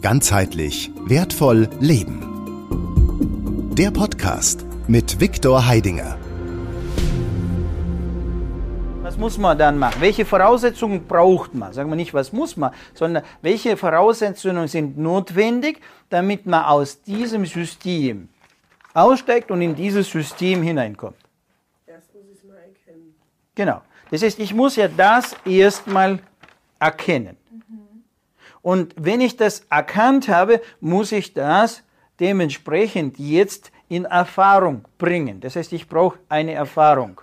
Ganzheitlich wertvoll leben. Der Podcast mit Viktor Heidinger. Was muss man dann machen? Welche Voraussetzungen braucht man? Sagen wir nicht, was muss man, sondern welche Voraussetzungen sind notwendig, damit man aus diesem System aussteigt und in dieses System hineinkommt. Erst muss ich es mal erkennen. Genau. Das heißt, ich muss ja das erstmal erkennen. Und wenn ich das erkannt habe, muss ich das dementsprechend jetzt in Erfahrung bringen. Das heißt, ich brauche eine Erfahrung,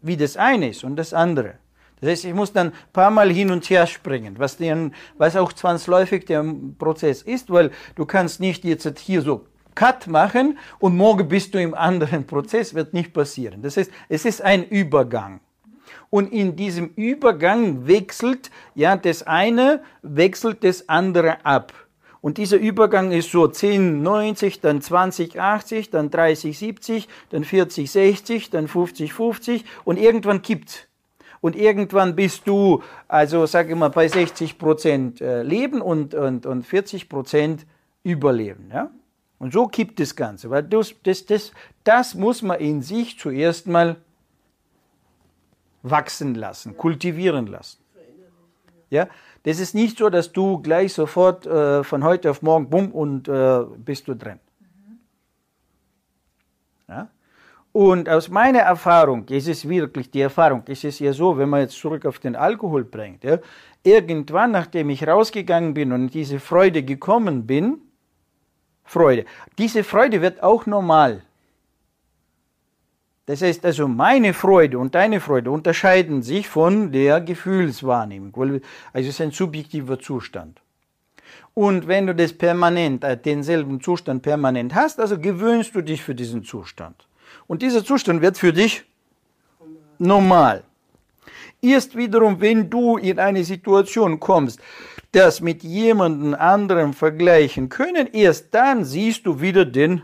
wie das eine ist und das andere. Das heißt, ich muss dann ein paar Mal hin und her springen, was, den, was auch zwangsläufig der Prozess ist, weil du kannst nicht jetzt hier so Cut machen und morgen bist du im anderen Prozess, wird nicht passieren. Das heißt, es ist ein Übergang. Und in diesem Übergang wechselt, ja, das eine wechselt das andere ab. Und dieser Übergang ist so 10, 90, dann 20, 80, dann 30, 70, dann 40, 60, dann 50, 50 und irgendwann kippt. Und irgendwann bist du, also sage ich mal, bei 60 Prozent äh, Leben und, und, und 40 Prozent Überleben. Ja? Und so kippt das Ganze, weil das, das, das, das muss man in sich zuerst mal wachsen lassen, kultivieren lassen. Ja, das ist nicht so, dass du gleich sofort äh, von heute auf morgen bumm und äh, bist du drin. Ja? Und aus meiner Erfahrung, ist es wirklich die Erfahrung, ist es ja so, wenn man jetzt zurück auf den Alkohol bringt, ja, irgendwann, nachdem ich rausgegangen bin und diese Freude gekommen bin, Freude. Diese Freude wird auch normal. Das heißt also, meine Freude und deine Freude unterscheiden sich von der Gefühlswahrnehmung, also es ist ein subjektiver Zustand. Und wenn du das permanent, äh, denselben Zustand permanent hast, also gewöhnst du dich für diesen Zustand. Und dieser Zustand wird für dich normal. Erst wiederum, wenn du in eine Situation kommst, das mit jemandem anderem vergleichen können, erst dann siehst du wieder den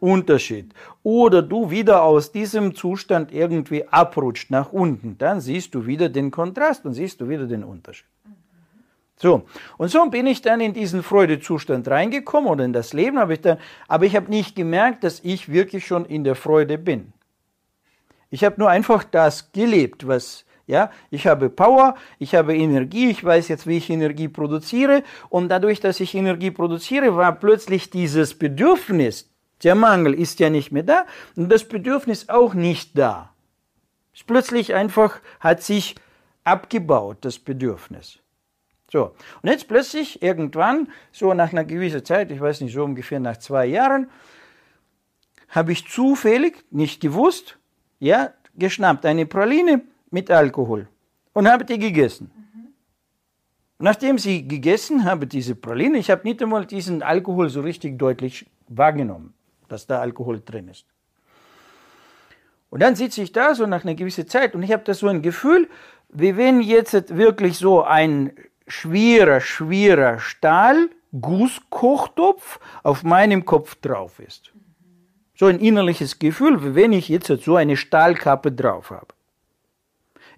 Unterschied. Oder du wieder aus diesem Zustand irgendwie abrutscht nach unten, dann siehst du wieder den Kontrast und siehst du wieder den Unterschied. So, und so bin ich dann in diesen Freudezustand reingekommen oder in das Leben habe ich dann, aber ich habe nicht gemerkt, dass ich wirklich schon in der Freude bin. Ich habe nur einfach das gelebt, was ja, ich habe Power, ich habe Energie, ich weiß jetzt, wie ich Energie produziere und dadurch, dass ich Energie produziere, war plötzlich dieses Bedürfnis, der Mangel ist ja nicht mehr da und das Bedürfnis auch nicht da. Es plötzlich einfach hat sich abgebaut, das Bedürfnis. So, und jetzt plötzlich irgendwann, so nach einer gewissen Zeit, ich weiß nicht, so ungefähr nach zwei Jahren, habe ich zufällig, nicht gewusst, ja, geschnappt eine Praline mit Alkohol und habe die gegessen. Mhm. Nachdem sie gegessen habe, diese Praline, ich habe nicht einmal diesen Alkohol so richtig deutlich wahrgenommen, dass da Alkohol drin ist. Und dann sitze ich da so nach einer gewissen Zeit und ich habe da so ein Gefühl, wie wenn jetzt wirklich so ein schwerer, schwerer Stahl, Gusskochtopf auf meinem Kopf drauf ist. So ein innerliches Gefühl, wie wenn ich jetzt so eine Stahlkappe drauf habe.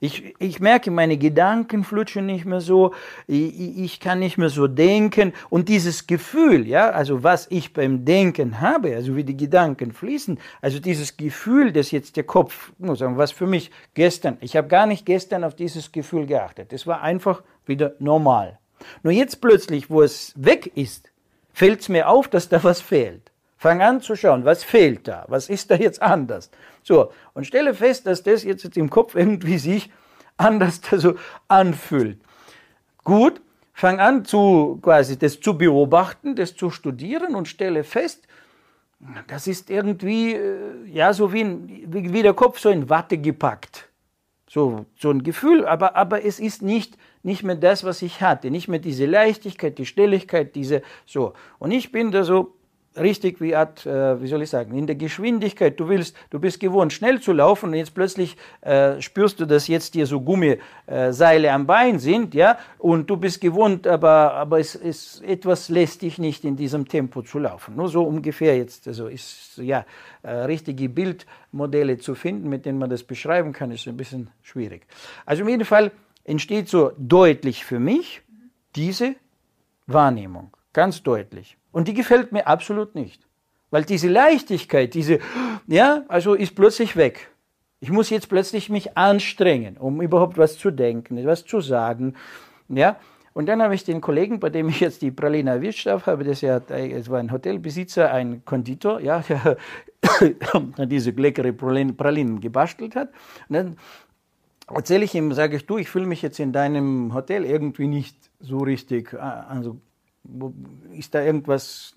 Ich, ich merke, meine Gedanken flutschen nicht mehr so, ich, ich kann nicht mehr so denken. Und dieses Gefühl, ja, also was ich beim Denken habe, also wie die Gedanken fließen, also dieses Gefühl, das jetzt der Kopf, muss sagen, was für mich gestern, ich habe gar nicht gestern auf dieses Gefühl geachtet. Das war einfach wieder normal. Nur jetzt plötzlich, wo es weg ist, fällt es mir auf, dass da was fehlt. Fang an zu schauen, was fehlt da? Was ist da jetzt anders? So, und stelle fest, dass das jetzt im Kopf irgendwie sich anders so anfühlt. Gut, fang an zu quasi das zu beobachten, das zu studieren und stelle fest, das ist irgendwie äh, ja so wie, ein, wie der Kopf so in Watte gepackt. So, so ein Gefühl, aber, aber es ist nicht, nicht mehr das, was ich hatte, nicht mehr diese Leichtigkeit, die Stelligkeit, diese, so. Und ich bin da so richtig wie Art, äh, wie soll ich sagen, in der Geschwindigkeit. Du willst, du bist gewohnt, schnell zu laufen und jetzt plötzlich äh, spürst du, dass jetzt dir so Gummiseile äh, am Bein sind, ja, und du bist gewohnt, aber, aber es ist etwas lässt dich nicht in diesem Tempo zu laufen. Nur so ungefähr jetzt, also ist, ja, äh, richtige Bildmodelle zu finden, mit denen man das beschreiben kann, ist ein bisschen schwierig. Also auf jeden Fall entsteht so deutlich für mich diese Wahrnehmung. Ganz deutlich. Und die gefällt mir absolut nicht. Weil diese Leichtigkeit, diese, ja, also ist plötzlich weg. Ich muss jetzt plötzlich mich anstrengen, um überhaupt was zu denken, was zu sagen. Ja, und dann habe ich den Kollegen, bei dem ich jetzt die Praline erwischt habe, das war ein Hotelbesitzer, ein Konditor, ja, der diese leckere Pralinen gebastelt hat. Und dann erzähle ich ihm, sage ich, du, ich fühle mich jetzt in deinem Hotel irgendwie nicht so richtig, äh, also ist da irgendwas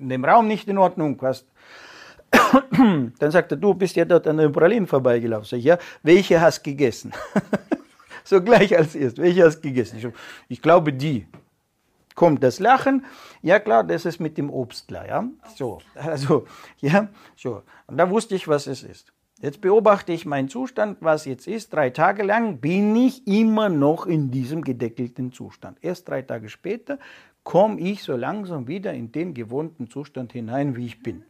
in dem Raum nicht in Ordnung, was dann sagt er, du bist ja dort an den Pralinen vorbeigelaufen. Sag ich, ja, welche hast du gegessen? so gleich als erst, welche hast du gegessen? Ich, ich, glaube die. Kommt das Lachen? Ja klar, das ist mit dem Obstler, ja. So, also, ja, so. Und da wusste ich, was es ist. Jetzt beobachte ich meinen Zustand, was jetzt ist. Drei Tage lang bin ich immer noch in diesem gedeckelten Zustand. Erst drei Tage später komme ich so langsam wieder in den gewohnten Zustand hinein, wie ich bin.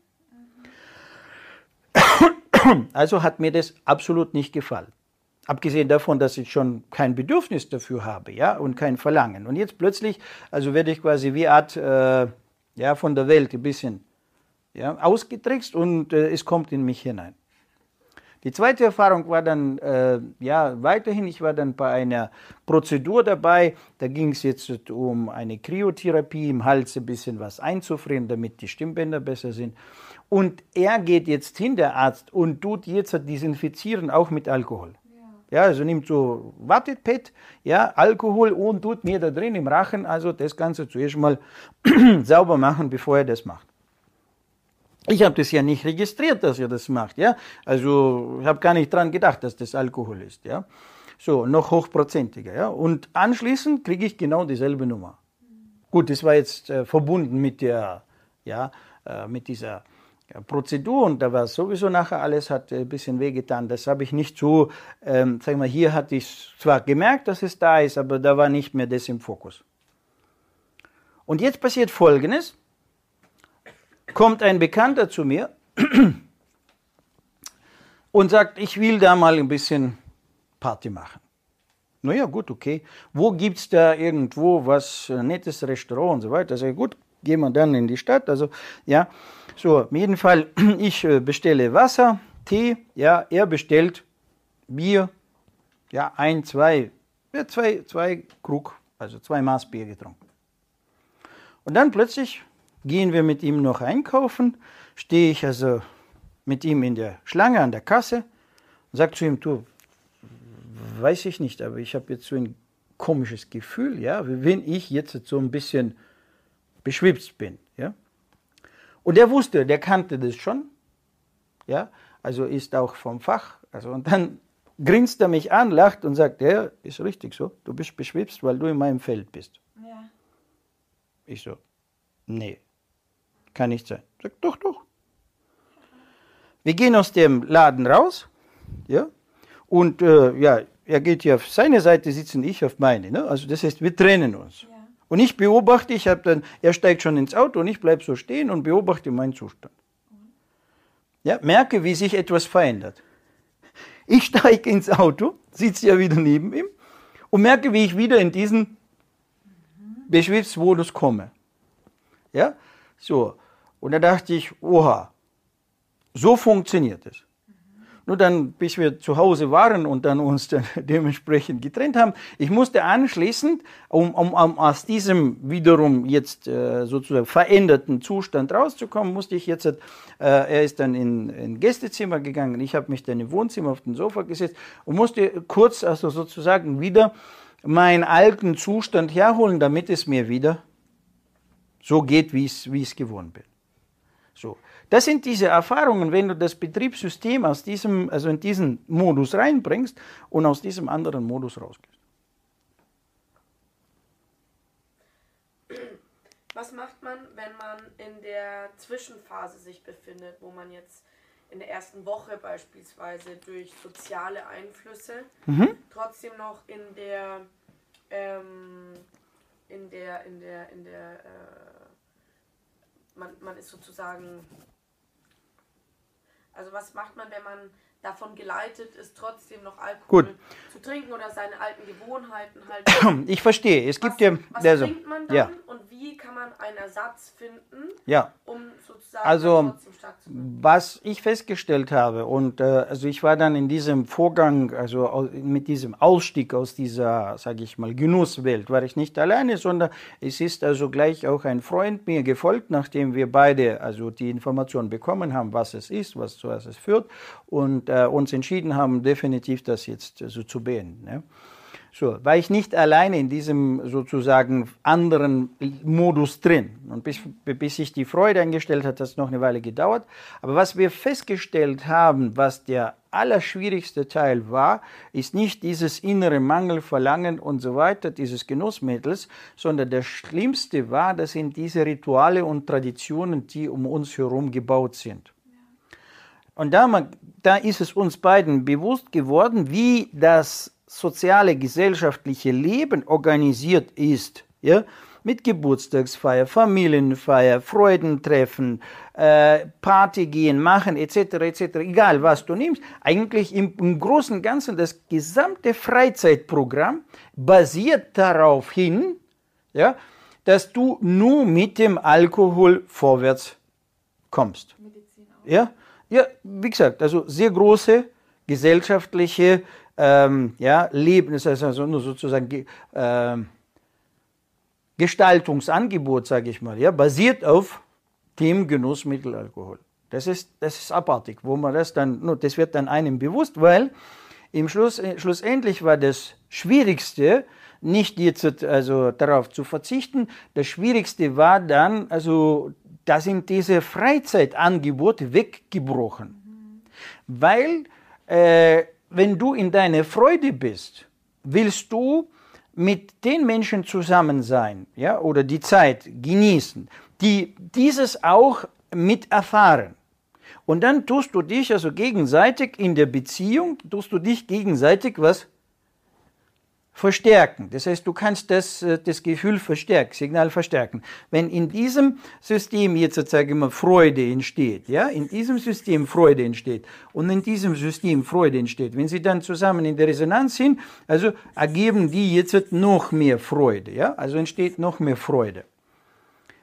Also hat mir das absolut nicht gefallen. Abgesehen davon, dass ich schon kein Bedürfnis dafür habe, ja, und kein Verlangen. Und jetzt plötzlich, also werde ich quasi wie Art, äh, ja, von der Welt ein bisschen, ja, ausgetrickst und äh, es kommt in mich hinein. Die zweite Erfahrung war dann, äh, ja, weiterhin, ich war dann bei einer Prozedur dabei, da ging es jetzt um eine Kryotherapie, im Hals ein bisschen was einzufrieren, damit die Stimmbänder besser sind. Und er geht jetzt hin, der Arzt, und tut jetzt desinfizieren, auch mit Alkohol. Ja, also nimmt so Wattepad, ja, Alkohol und tut mir da drin im Rachen, also das Ganze zuerst mal sauber machen, bevor er das macht. Ich habe das ja nicht registriert, dass er das macht, ja. Also ich habe gar nicht dran gedacht, dass das Alkohol ist, ja. So, noch hochprozentiger, ja. Und anschließend kriege ich genau dieselbe Nummer. Gut, das war jetzt äh, verbunden mit der, ja, äh, mit dieser ja, Prozedur und da war sowieso nachher alles, hat ein bisschen wehgetan. Das habe ich nicht so, ähm, sag mal, hier hatte ich zwar gemerkt, dass es da ist, aber da war nicht mehr das im Fokus. Und jetzt passiert Folgendes kommt ein Bekannter zu mir und sagt, ich will da mal ein bisschen Party machen. Naja, gut, okay. Wo gibt es da irgendwo was, ein nettes Restaurant und so weiter? Also gut, gehen wir dann in die Stadt. Also, ja, so, auf jeden Fall, ich äh, bestelle Wasser, Tee, ja, er bestellt Bier, ja, ein, zwei, ja, zwei, zwei Krug, also zwei Maß Bier getrunken. Und dann plötzlich gehen wir mit ihm noch einkaufen, stehe ich also mit ihm in der Schlange an der Kasse und sage zu ihm, du, weiß ich nicht, aber ich habe jetzt so ein komisches Gefühl, ja, wenn ich jetzt so ein bisschen beschwipst bin, ja. Und er wusste, der kannte das schon, ja, also ist auch vom Fach, also und dann grinst er mich an, lacht und sagt, ja, ist richtig so, du bist beschwipst, weil du in meinem Feld bist. Ja. Ich so, nee, kann nicht sein. Sagt, doch, doch. Wir gehen aus dem Laden raus, ja, und äh, ja, er geht hier auf seine Seite sitzen, ich auf meine. Ne? Also das heißt, wir trennen uns. Ja. Und ich beobachte, ich habe dann, er steigt schon ins Auto und ich bleibe so stehen und beobachte meinen Zustand. Ja, merke, wie sich etwas verändert. Ich steige ins Auto, sitze ja wieder neben ihm und merke, wie ich wieder in diesen Beschwipsmodus komme. Ja, so. Und da dachte ich, oha, so funktioniert es. Nur dann, bis wir zu Hause waren und dann uns dann dementsprechend getrennt haben, ich musste anschließend, um, um, um aus diesem wiederum jetzt äh, sozusagen veränderten Zustand rauszukommen, musste ich jetzt, äh, er ist dann in ein Gästezimmer gegangen, ich habe mich dann im Wohnzimmer auf den Sofa gesetzt und musste kurz also sozusagen wieder meinen alten Zustand herholen, damit es mir wieder so geht, wie ich es gewohnt bin. So. Das sind diese Erfahrungen, wenn du das Betriebssystem aus diesem, also in diesen Modus reinbringst und aus diesem anderen Modus rausgehst. Was macht man, wenn man in der Zwischenphase sich befindet, wo man jetzt in der ersten Woche beispielsweise durch soziale Einflüsse mhm. trotzdem noch in der ähm, in der in der in der äh, man, man ist sozusagen, also was macht man, wenn man davon geleitet ist, trotzdem noch Alkohol Gut. zu trinken oder seine alten Gewohnheiten halt. Ich verstehe. Es gibt was, ja. Was also, trinkt man dann ja. und wie kann man einen Ersatz finden, Ja. um Also. Was ich festgestellt habe, und äh, also ich war dann in diesem Vorgang, also mit diesem Ausstieg aus dieser, sage ich mal, Genusswelt, war ich nicht alleine, sondern es ist also gleich auch ein Freund mir gefolgt, nachdem wir beide also die Information bekommen haben, was es ist, was zu was es führt, und äh, uns entschieden haben, definitiv das jetzt also zu beenden. Ne? So, war ich nicht alleine in diesem sozusagen anderen Modus drin. Und bis, bis sich die Freude eingestellt hat, hat es noch eine Weile gedauert. Aber was wir festgestellt haben, was der allerschwierigste Teil war, ist nicht dieses innere Mangel, Verlangen und so weiter, dieses Genussmittels, sondern der schlimmste war, das sind diese Rituale und Traditionen, die um uns herum gebaut sind. Und da, ma- da ist es uns beiden bewusst geworden, wie das soziale, gesellschaftliche Leben organisiert ist. Ja? Mit Geburtstagsfeier, Familienfeier, Freudentreffen, äh, Party gehen, machen, etc., etc., egal was du nimmst. Eigentlich im, im Großen und Ganzen das gesamte Freizeitprogramm basiert darauf hin, ja, dass du nur mit dem Alkohol vorwärts kommst. Ja, ja, wie gesagt, also sehr große gesellschaftliche ähm, ja, Leben, das heißt also nur sozusagen ge- ähm, Gestaltungsangebot, sage ich mal, ja, basiert auf dem Genussmittel Alkohol. Das ist, das ist abartig, wo man das dann, das wird dann einem bewusst, weil im Schluss, äh, schlussendlich war das Schwierigste, nicht jetzt also darauf zu verzichten. Das Schwierigste war dann, also da sind diese Freizeitangebote weggebrochen. Weil, äh, wenn du in deiner Freude bist, willst du mit den Menschen zusammen sein, ja, oder die Zeit genießen, die dieses auch mit erfahren. Und dann tust du dich also gegenseitig in der Beziehung, tust du dich gegenseitig was verstärken. Das heißt, du kannst das, äh, das Gefühl verstärken, Signal verstärken. Wenn in diesem System jetzt sozusagen immer Freude entsteht, ja, in diesem System Freude entsteht und in diesem System Freude entsteht, wenn sie dann zusammen in der Resonanz sind, also ergeben die jetzt noch mehr Freude, ja, also entsteht noch mehr Freude.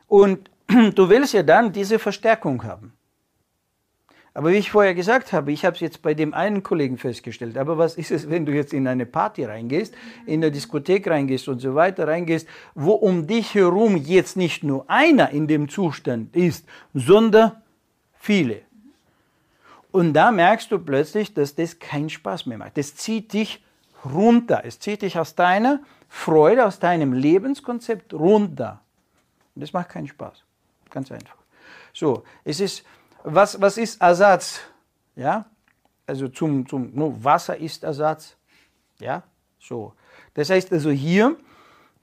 Und du willst ja dann diese Verstärkung haben. Aber wie ich vorher gesagt habe, ich habe es jetzt bei dem einen Kollegen festgestellt. Aber was ist es, wenn du jetzt in eine Party reingehst, in eine Diskothek reingehst und so weiter reingehst, wo um dich herum jetzt nicht nur einer in dem Zustand ist, sondern viele. Und da merkst du plötzlich, dass das keinen Spaß mehr macht. Das zieht dich runter. Es zieht dich aus deiner Freude, aus deinem Lebenskonzept runter. Und das macht keinen Spaß. Ganz einfach. So, es ist, was, was ist Ersatz? Ja, also zum, zum nur Wasser ist Ersatz. Ja, so. Das heißt also hier,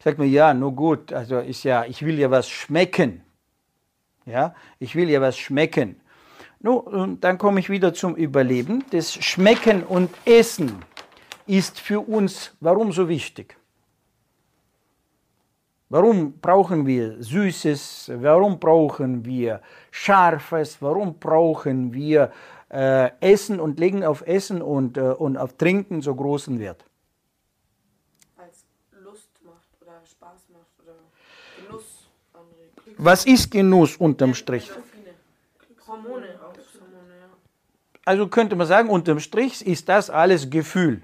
sagt man, ja, nur gut, also ist ja, ich will ja was schmecken. Ja, ich will ja was schmecken. No, und dann komme ich wieder zum Überleben. Das Schmecken und Essen ist für uns, warum so wichtig? Warum brauchen wir Süßes? Warum brauchen wir Scharfes? Warum brauchen wir äh, Essen und legen auf Essen und, äh, und auf Trinken so großen Wert? Weil es Lust macht oder Spaß macht oder Genuss Was ist Genuss unterm Strich? Hormone, Augusthormone, ja. Also könnte man sagen, unterm Strich ist das alles Gefühl.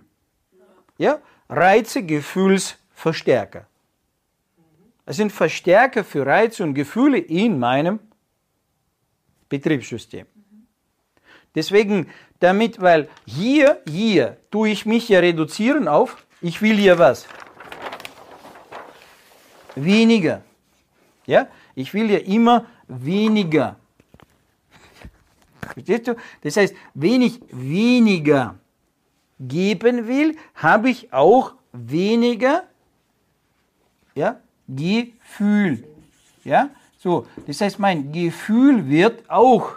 Ja? Reize, Gefühlsverstärker. Es sind Verstärker für Reize und Gefühle in meinem Betriebssystem. Deswegen, damit, weil hier, hier tue ich mich ja reduzieren auf, ich will hier was? Weniger. Ja? Ich will ja immer weniger. Verstehst du? Das heißt, wenn ich weniger geben will, habe ich auch weniger ja, Gefühl. Ja? So, das heißt, mein Gefühl wird auch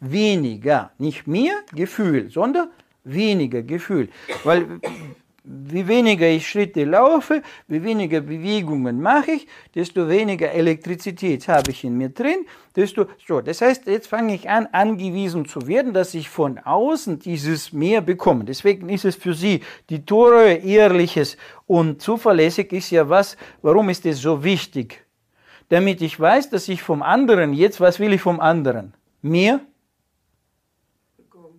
weniger. Nicht mehr Gefühl, sondern weniger Gefühl. Weil wie weniger ich Schritte laufe, wie weniger Bewegungen mache ich, desto weniger Elektrizität habe ich in mir drin, desto so. Das heißt, jetzt fange ich an, angewiesen zu werden, dass ich von außen dieses mehr bekomme. Deswegen ist es für Sie die Treue, ehrliches und zuverlässig ist ja was. Warum ist es so wichtig? damit ich weiß, dass ich vom anderen jetzt, was will ich vom anderen? Mehr?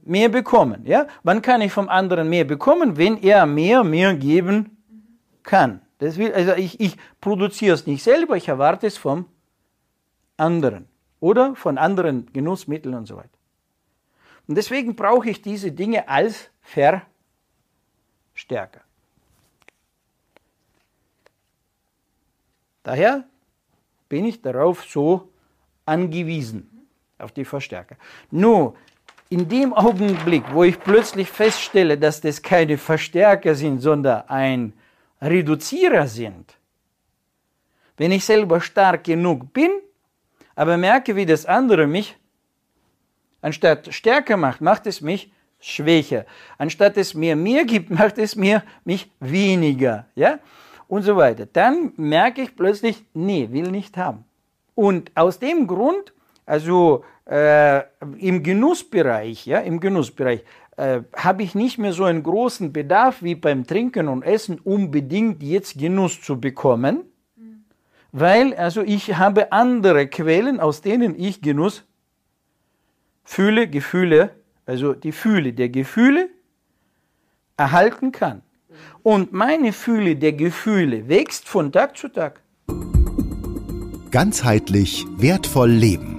Mehr bekommen. Ja? Wann kann ich vom anderen mehr bekommen? Wenn er mehr, mehr geben kann. Das will, also ich, ich produziere es nicht selber, ich erwarte es vom anderen oder von anderen Genussmitteln und so weiter. Und deswegen brauche ich diese Dinge als Verstärker. Daher bin ich darauf so angewiesen, auf die Verstärker. Nur in dem Augenblick, wo ich plötzlich feststelle, dass das keine Verstärker sind, sondern ein Reduzierer sind, wenn ich selber stark genug bin, aber merke, wie das andere mich anstatt stärker macht, macht es mich schwächer. Anstatt es mir mehr gibt, macht es mir mich weniger. Ja? und so weiter. Dann merke ich plötzlich, nee, will nicht haben. Und aus dem Grund, also äh, im Genussbereich, ja, im Genussbereich, äh, habe ich nicht mehr so einen großen Bedarf wie beim Trinken und Essen, unbedingt jetzt Genuss zu bekommen, weil also ich habe andere Quellen, aus denen ich Genuss fühle, Gefühle, also die Fühle der Gefühle erhalten kann. Und meine Fühle der Gefühle wächst von Tag zu Tag. Ganzheitlich wertvoll leben.